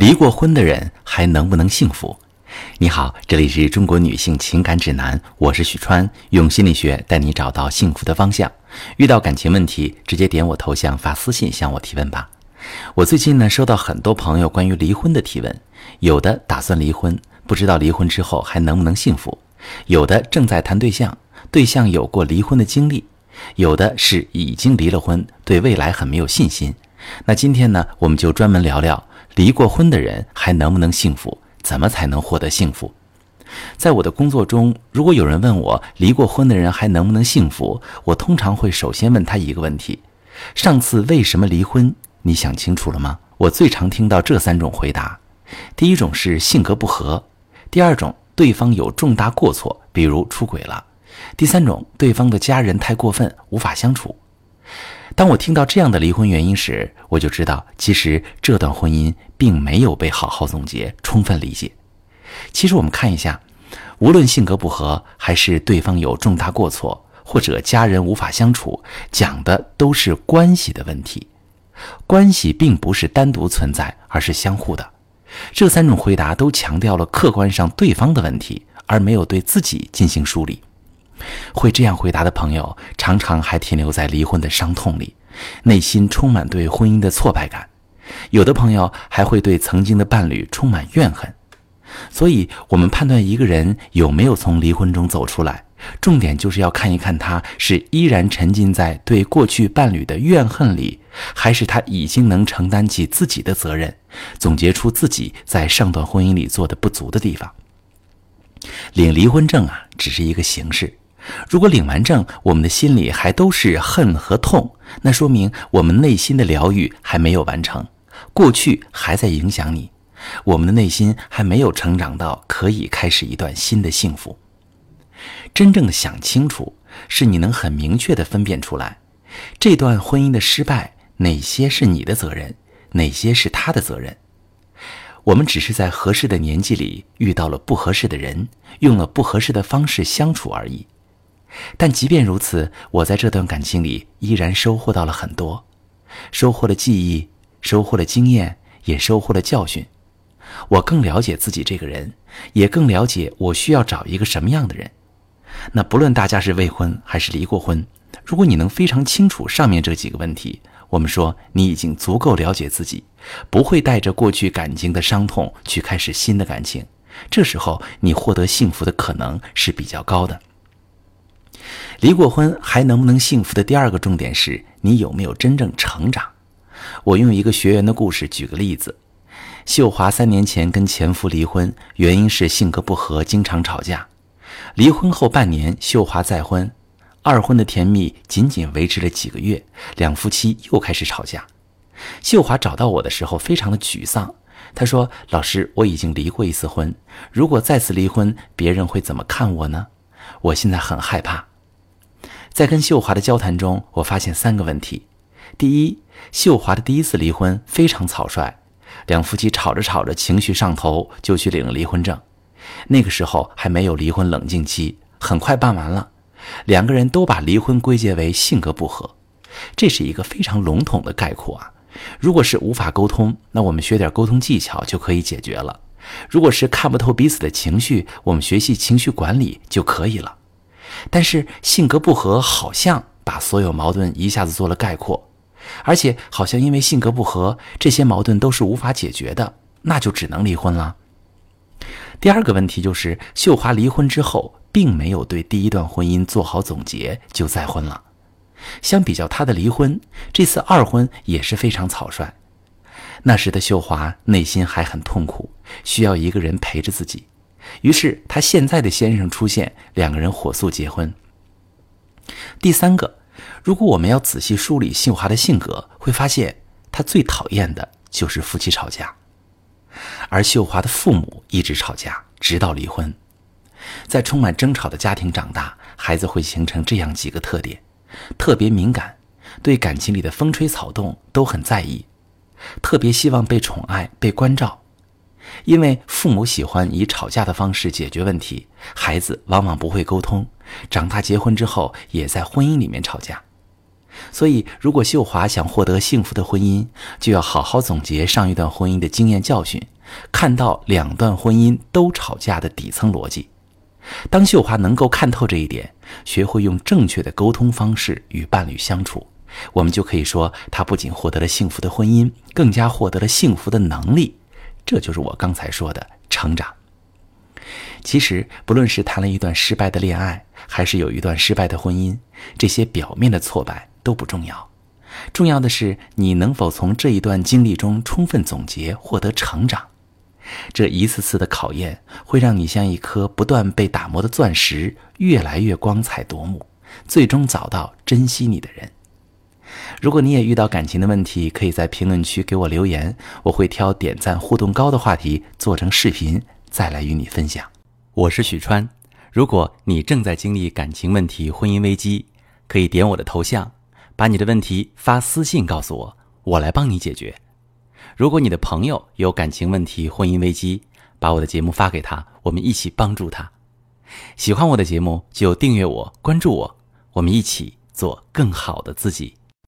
离过婚的人还能不能幸福？你好，这里是中国女性情感指南，我是许川，用心理学带你找到幸福的方向。遇到感情问题，直接点我头像发私信向我提问吧。我最近呢收到很多朋友关于离婚的提问，有的打算离婚，不知道离婚之后还能不能幸福；有的正在谈对象，对象有过离婚的经历；有的是已经离了婚，对未来很没有信心。那今天呢，我们就专门聊聊。离过婚的人还能不能幸福？怎么才能获得幸福？在我的工作中，如果有人问我离过婚的人还能不能幸福，我通常会首先问他一个问题：上次为什么离婚？你想清楚了吗？我最常听到这三种回答：第一种是性格不合；第二种，对方有重大过错，比如出轨了；第三种，对方的家人太过分，无法相处。当我听到这样的离婚原因时，我就知道，其实这段婚姻并没有被好好总结、充分理解。其实我们看一下，无论性格不合，还是对方有重大过错，或者家人无法相处，讲的都是关系的问题。关系并不是单独存在，而是相互的。这三种回答都强调了客观上对方的问题，而没有对自己进行梳理。会这样回答的朋友，常常还停留在离婚的伤痛里，内心充满对婚姻的挫败感。有的朋友还会对曾经的伴侣充满怨恨。所以，我们判断一个人有没有从离婚中走出来，重点就是要看一看他是依然沉浸在对过去伴侣的怨恨里，还是他已经能承担起自己的责任，总结出自己在上段婚姻里做的不足的地方。领离婚证啊，只是一个形式。如果领完证，我们的心里还都是恨和痛，那说明我们内心的疗愈还没有完成，过去还在影响你，我们的内心还没有成长到可以开始一段新的幸福。真正的想清楚，是你能很明确的分辨出来，这段婚姻的失败，哪些是你的责任，哪些是他的责任。我们只是在合适的年纪里遇到了不合适的人，用了不合适的方式相处而已。但即便如此，我在这段感情里依然收获到了很多，收获了记忆，收获了经验，也收获了教训。我更了解自己这个人，也更了解我需要找一个什么样的人。那不论大家是未婚还是离过婚，如果你能非常清楚上面这几个问题，我们说你已经足够了解自己，不会带着过去感情的伤痛去开始新的感情。这时候你获得幸福的可能是比较高的。离过婚还能不能幸福的第二个重点是你有没有真正成长。我用一个学员的故事举个例子：秀华三年前跟前夫离婚，原因是性格不合，经常吵架。离婚后半年，秀华再婚，二婚的甜蜜仅仅维持了几个月，两夫妻又开始吵架。秀华找到我的时候非常的沮丧，她说：“老师，我已经离过一次婚，如果再次离婚，别人会怎么看我呢？我现在很害怕。”在跟秀华的交谈中，我发现三个问题：第一，秀华的第一次离婚非常草率，两夫妻吵着吵着情绪上头就去领离婚证，那个时候还没有离婚冷静期，很快办完了，两个人都把离婚归结为性格不合，这是一个非常笼统的概括啊。如果是无法沟通，那我们学点沟通技巧就可以解决了；如果是看不透彼此的情绪，我们学习情绪管理就可以了。但是性格不合，好像把所有矛盾一下子做了概括，而且好像因为性格不合，这些矛盾都是无法解决的，那就只能离婚了。第二个问题就是，秀华离婚之后，并没有对第一段婚姻做好总结就再婚了。相比较她的离婚，这次二婚也是非常草率。那时的秀华内心还很痛苦，需要一个人陪着自己。于是，她现在的先生出现，两个人火速结婚。第三个，如果我们要仔细梳理秀华的性格，会发现她最讨厌的就是夫妻吵架，而秀华的父母一直吵架，直到离婚。在充满争吵的家庭长大，孩子会形成这样几个特点：特别敏感，对感情里的风吹草动都很在意，特别希望被宠爱、被关照。因为父母喜欢以吵架的方式解决问题，孩子往往不会沟通，长大结婚之后也在婚姻里面吵架。所以，如果秀华想获得幸福的婚姻，就要好好总结上一段婚姻的经验教训，看到两段婚姻都吵架的底层逻辑。当秀华能够看透这一点，学会用正确的沟通方式与伴侣相处，我们就可以说，她不仅获得了幸福的婚姻，更加获得了幸福的能力。这就是我刚才说的成长。其实，不论是谈了一段失败的恋爱，还是有一段失败的婚姻，这些表面的挫败都不重要，重要的是你能否从这一段经历中充分总结，获得成长。这一次次的考验，会让你像一颗不断被打磨的钻石，越来越光彩夺目，最终找到珍惜你的人。如果你也遇到感情的问题，可以在评论区给我留言，我会挑点赞互动高的话题做成视频，再来与你分享。我是许川，如果你正在经历感情问题、婚姻危机，可以点我的头像，把你的问题发私信告诉我，我来帮你解决。如果你的朋友有感情问题、婚姻危机，把我的节目发给他，我们一起帮助他。喜欢我的节目就订阅我、关注我，我们一起做更好的自己。